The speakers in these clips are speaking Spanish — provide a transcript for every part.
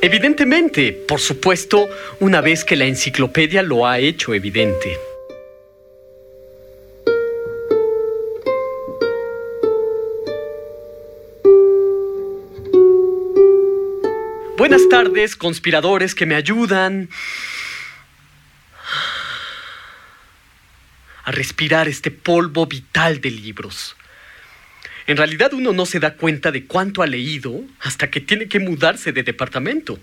Evidentemente, por supuesto, una vez que la enciclopedia lo ha hecho evidente. Buenas tardes, conspiradores que me ayudan a respirar este polvo vital de libros. En realidad uno no se da cuenta de cuánto ha leído hasta que tiene que mudarse de departamento.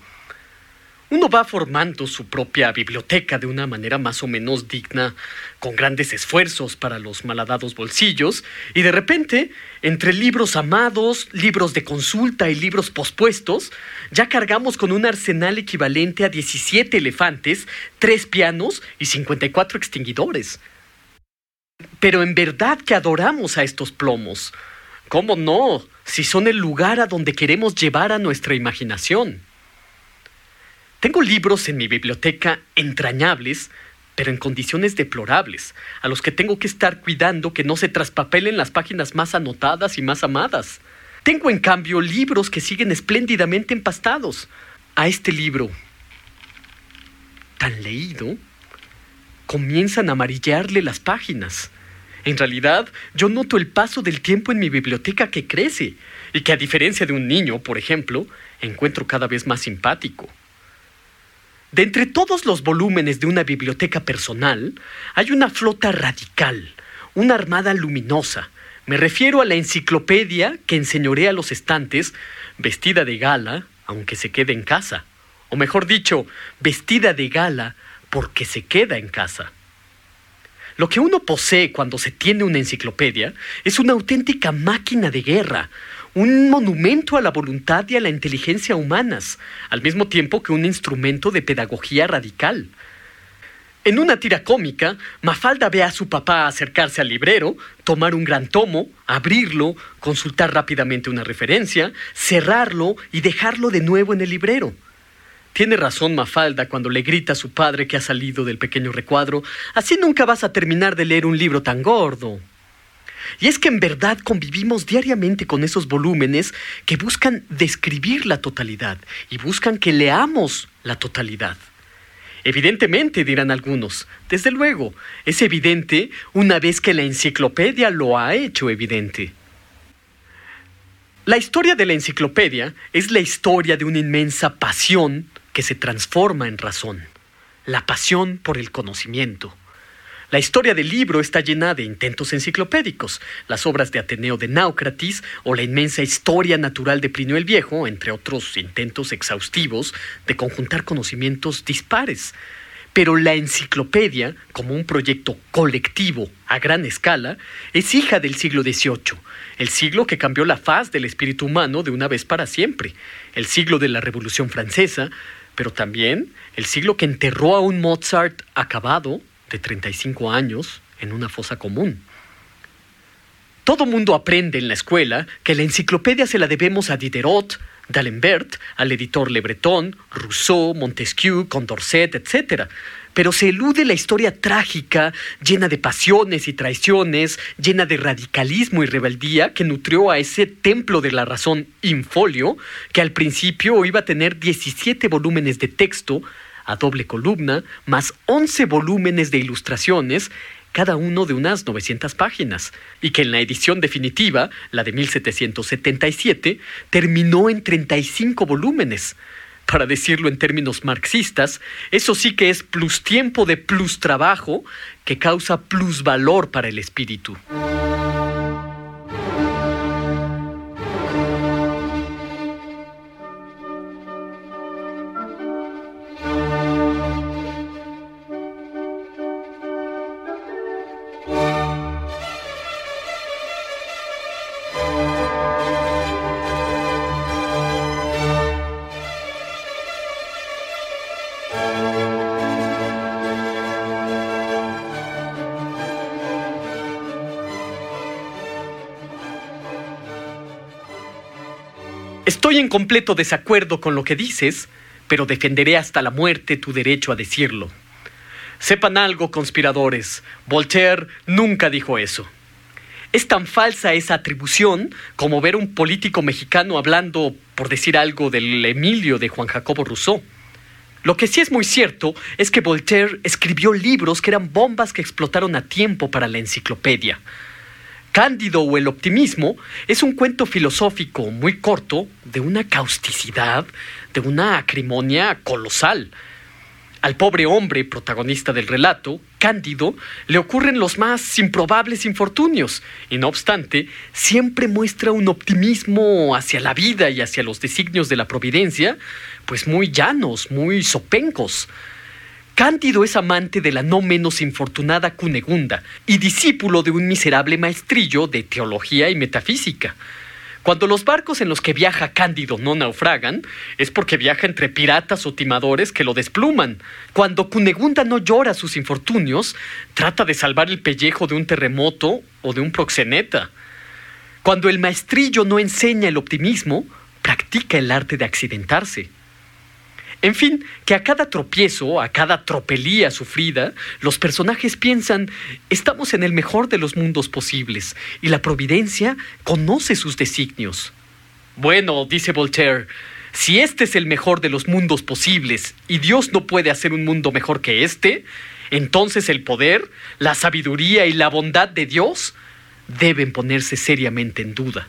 Uno va formando su propia biblioteca de una manera más o menos digna, con grandes esfuerzos para los malhadados bolsillos, y de repente, entre libros amados, libros de consulta y libros pospuestos, ya cargamos con un arsenal equivalente a 17 elefantes, 3 pianos y 54 extinguidores. Pero en verdad que adoramos a estos plomos. ¿Cómo no? Si son el lugar a donde queremos llevar a nuestra imaginación. Tengo libros en mi biblioteca entrañables, pero en condiciones deplorables, a los que tengo que estar cuidando que no se traspapelen las páginas más anotadas y más amadas. Tengo en cambio libros que siguen espléndidamente empastados. A este libro, tan leído, comienzan a amarillarle las páginas. En realidad, yo noto el paso del tiempo en mi biblioteca que crece y que a diferencia de un niño, por ejemplo, encuentro cada vez más simpático. De entre todos los volúmenes de una biblioteca personal, hay una flota radical, una armada luminosa. Me refiero a la enciclopedia que enseñorea los estantes, vestida de gala, aunque se quede en casa. O mejor dicho, vestida de gala porque se queda en casa. Lo que uno posee cuando se tiene una enciclopedia es una auténtica máquina de guerra, un monumento a la voluntad y a la inteligencia humanas, al mismo tiempo que un instrumento de pedagogía radical. En una tira cómica, Mafalda ve a su papá acercarse al librero, tomar un gran tomo, abrirlo, consultar rápidamente una referencia, cerrarlo y dejarlo de nuevo en el librero. Tiene razón Mafalda cuando le grita a su padre que ha salido del pequeño recuadro, así nunca vas a terminar de leer un libro tan gordo. Y es que en verdad convivimos diariamente con esos volúmenes que buscan describir la totalidad y buscan que leamos la totalidad. Evidentemente, dirán algunos. Desde luego, es evidente una vez que la enciclopedia lo ha hecho evidente. La historia de la enciclopedia es la historia de una inmensa pasión que se transforma en razón, la pasión por el conocimiento. La historia del libro está llena de intentos enciclopédicos, las obras de Ateneo de Náucratis o la inmensa historia natural de Plinio el Viejo, entre otros intentos exhaustivos de conjuntar conocimientos dispares. Pero la enciclopedia, como un proyecto colectivo a gran escala, es hija del siglo XVIII, el siglo que cambió la faz del espíritu humano de una vez para siempre, el siglo de la Revolución Francesa, pero también el siglo que enterró a un Mozart acabado de 35 años en una fosa común. Todo mundo aprende en la escuela que la enciclopedia se la debemos a Diderot, D'Alembert, al editor Le Breton, Rousseau, Montesquieu, Condorcet, etc. Pero se elude la historia trágica, llena de pasiones y traiciones, llena de radicalismo y rebeldía que nutrió a ese templo de la razón infolio, que al principio iba a tener 17 volúmenes de texto a doble columna, más 11 volúmenes de ilustraciones, cada uno de unas 900 páginas, y que en la edición definitiva, la de 1777, terminó en 35 volúmenes. Para decirlo en términos marxistas, eso sí que es plus tiempo de plus trabajo que causa plus valor para el espíritu. Estoy en completo desacuerdo con lo que dices, pero defenderé hasta la muerte tu derecho a decirlo. Sepan algo, conspiradores, Voltaire nunca dijo eso. Es tan falsa esa atribución como ver un político mexicano hablando, por decir algo, del Emilio de Juan Jacobo Rousseau. Lo que sí es muy cierto es que Voltaire escribió libros que eran bombas que explotaron a tiempo para la enciclopedia. Cándido o el optimismo es un cuento filosófico muy corto de una causticidad, de una acrimonia colosal. Al pobre hombre protagonista del relato, Cándido, le ocurren los más improbables infortunios, y no obstante, siempre muestra un optimismo hacia la vida y hacia los designios de la providencia, pues muy llanos, muy sopencos. Cándido es amante de la no menos infortunada Cunegunda y discípulo de un miserable maestrillo de teología y metafísica. Cuando los barcos en los que viaja Cándido no naufragan, es porque viaja entre piratas o timadores que lo despluman. Cuando Cunegunda no llora sus infortunios, trata de salvar el pellejo de un terremoto o de un proxeneta. Cuando el maestrillo no enseña el optimismo, practica el arte de accidentarse. En fin, que a cada tropiezo, a cada tropelía sufrida, los personajes piensan, estamos en el mejor de los mundos posibles, y la providencia conoce sus designios. Bueno, dice Voltaire, si este es el mejor de los mundos posibles y Dios no puede hacer un mundo mejor que este, entonces el poder, la sabiduría y la bondad de Dios deben ponerse seriamente en duda.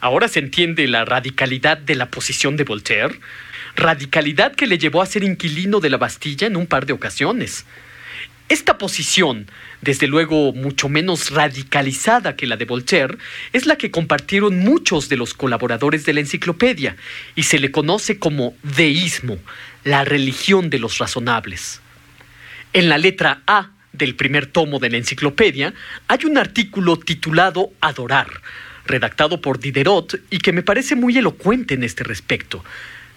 Ahora se entiende la radicalidad de la posición de Voltaire, radicalidad que le llevó a ser inquilino de la Bastilla en un par de ocasiones. Esta posición, desde luego mucho menos radicalizada que la de Voltaire, es la que compartieron muchos de los colaboradores de la enciclopedia y se le conoce como deísmo, la religión de los razonables. En la letra A del primer tomo de la enciclopedia hay un artículo titulado Adorar, redactado por Diderot y que me parece muy elocuente en este respecto.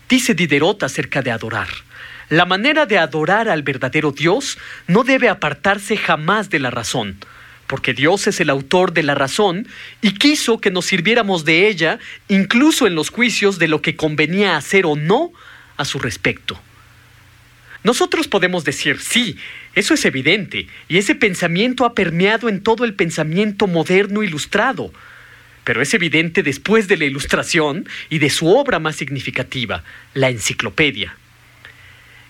Dice Diderot acerca de adorar. La manera de adorar al verdadero Dios no debe apartarse jamás de la razón, porque Dios es el autor de la razón y quiso que nos sirviéramos de ella incluso en los juicios de lo que convenía hacer o no a su respecto. Nosotros podemos decir, sí, eso es evidente, y ese pensamiento ha permeado en todo el pensamiento moderno ilustrado, pero es evidente después de la Ilustración y de su obra más significativa, la Enciclopedia.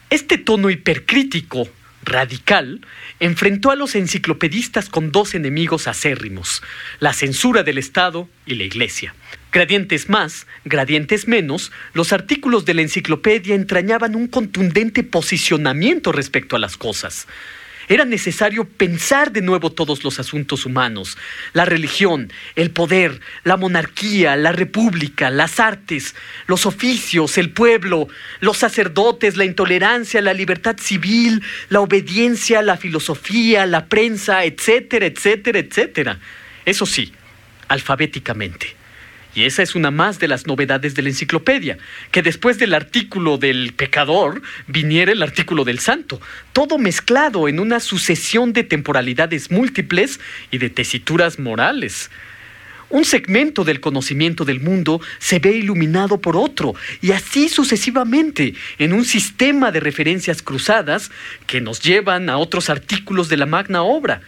Este tono hipercrítico, radical, enfrentó a los enciclopedistas con dos enemigos acérrimos, la censura del Estado y la Iglesia. Gradientes más, gradientes menos, los artículos de la enciclopedia entrañaban un contundente posicionamiento respecto a las cosas. Era necesario pensar de nuevo todos los asuntos humanos, la religión, el poder, la monarquía, la república, las artes, los oficios, el pueblo, los sacerdotes, la intolerancia, la libertad civil, la obediencia, la filosofía, la prensa, etcétera, etcétera, etcétera. Eso sí, alfabéticamente. Y esa es una más de las novedades de la enciclopedia, que después del artículo del pecador viniera el artículo del santo, todo mezclado en una sucesión de temporalidades múltiples y de tesituras morales. Un segmento del conocimiento del mundo se ve iluminado por otro, y así sucesivamente, en un sistema de referencias cruzadas que nos llevan a otros artículos de la magna obra.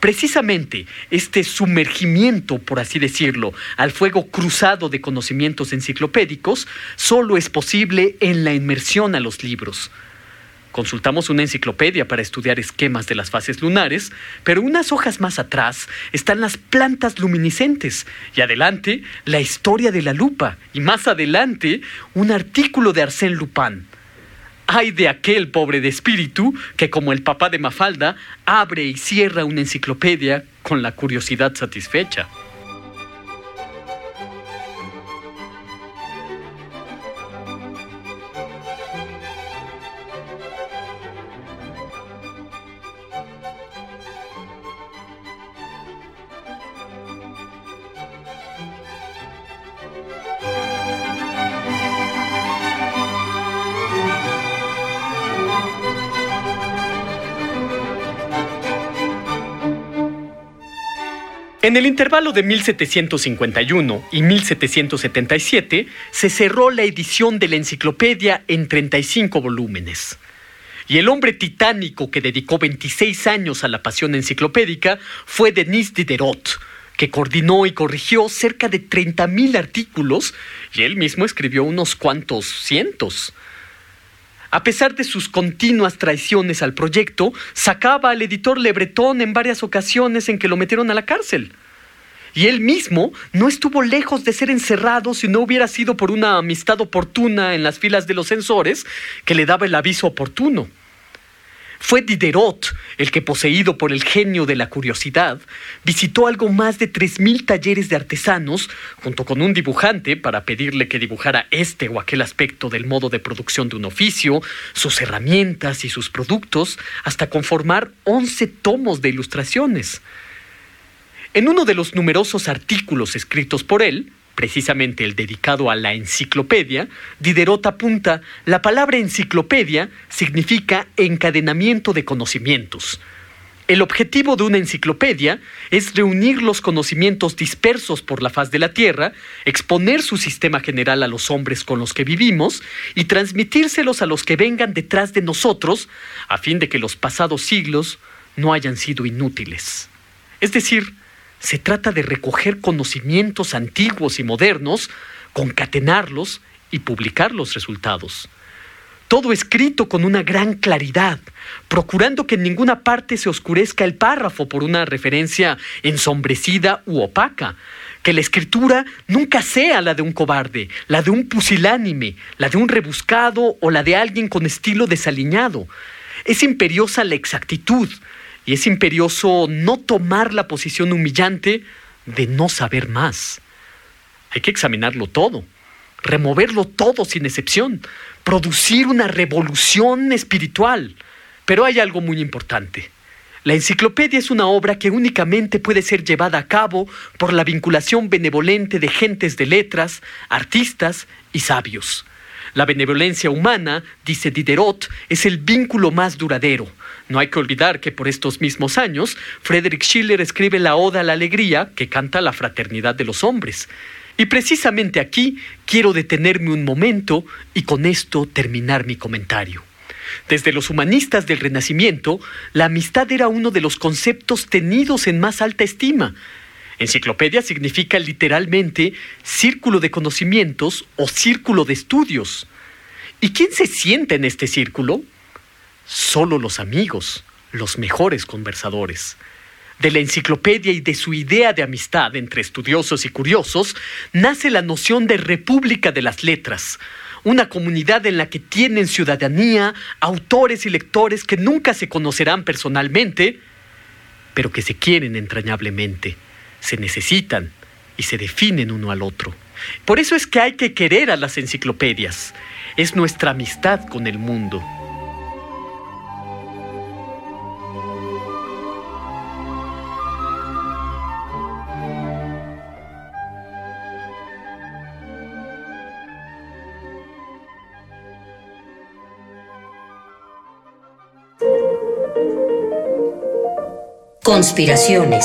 Precisamente este sumergimiento, por así decirlo, al fuego cruzado de conocimientos enciclopédicos solo es posible en la inmersión a los libros. Consultamos una enciclopedia para estudiar esquemas de las fases lunares, pero unas hojas más atrás están las plantas luminiscentes y adelante la historia de la lupa y más adelante un artículo de Arsène Lupin. Hay de aquel pobre de espíritu que, como el papá de Mafalda, abre y cierra una enciclopedia con la curiosidad satisfecha. En el intervalo de 1751 y 1777 se cerró la edición de la enciclopedia en 35 volúmenes. Y el hombre titánico que dedicó 26 años a la pasión enciclopédica fue Denis Diderot, que coordinó y corrigió cerca de 30.000 artículos y él mismo escribió unos cuantos cientos. A pesar de sus continuas traiciones al proyecto, sacaba al editor Le Breton en varias ocasiones en que lo metieron a la cárcel. Y él mismo no estuvo lejos de ser encerrado si no hubiera sido por una amistad oportuna en las filas de los censores que le daba el aviso oportuno. Fue Diderot el que, poseído por el genio de la curiosidad, visitó algo más de 3.000 talleres de artesanos, junto con un dibujante, para pedirle que dibujara este o aquel aspecto del modo de producción de un oficio, sus herramientas y sus productos, hasta conformar 11 tomos de ilustraciones. En uno de los numerosos artículos escritos por él, precisamente el dedicado a la enciclopedia, Diderot apunta, la palabra enciclopedia significa encadenamiento de conocimientos. El objetivo de una enciclopedia es reunir los conocimientos dispersos por la faz de la Tierra, exponer su sistema general a los hombres con los que vivimos y transmitírselos a los que vengan detrás de nosotros, a fin de que los pasados siglos no hayan sido inútiles. Es decir, se trata de recoger conocimientos antiguos y modernos, concatenarlos y publicar los resultados. Todo escrito con una gran claridad, procurando que en ninguna parte se oscurezca el párrafo por una referencia ensombrecida u opaca, que la escritura nunca sea la de un cobarde, la de un pusilánime, la de un rebuscado o la de alguien con estilo desaliñado. Es imperiosa la exactitud, y es imperioso no tomar la posición humillante de no saber más. Hay que examinarlo todo, removerlo todo sin excepción, producir una revolución espiritual. Pero hay algo muy importante. La enciclopedia es una obra que únicamente puede ser llevada a cabo por la vinculación benevolente de gentes de letras, artistas y sabios. La benevolencia humana, dice Diderot, es el vínculo más duradero. No hay que olvidar que por estos mismos años, Friedrich Schiller escribe la Oda a la Alegría, que canta la fraternidad de los hombres. Y precisamente aquí quiero detenerme un momento y con esto terminar mi comentario. Desde los humanistas del Renacimiento, la amistad era uno de los conceptos tenidos en más alta estima. Enciclopedia significa literalmente círculo de conocimientos o círculo de estudios. ¿Y quién se sienta en este círculo? Solo los amigos, los mejores conversadores. De la enciclopedia y de su idea de amistad entre estudiosos y curiosos nace la noción de República de las Letras, una comunidad en la que tienen ciudadanía autores y lectores que nunca se conocerán personalmente, pero que se quieren entrañablemente se necesitan y se definen uno al otro. Por eso es que hay que querer a las enciclopedias. Es nuestra amistad con el mundo. Conspiraciones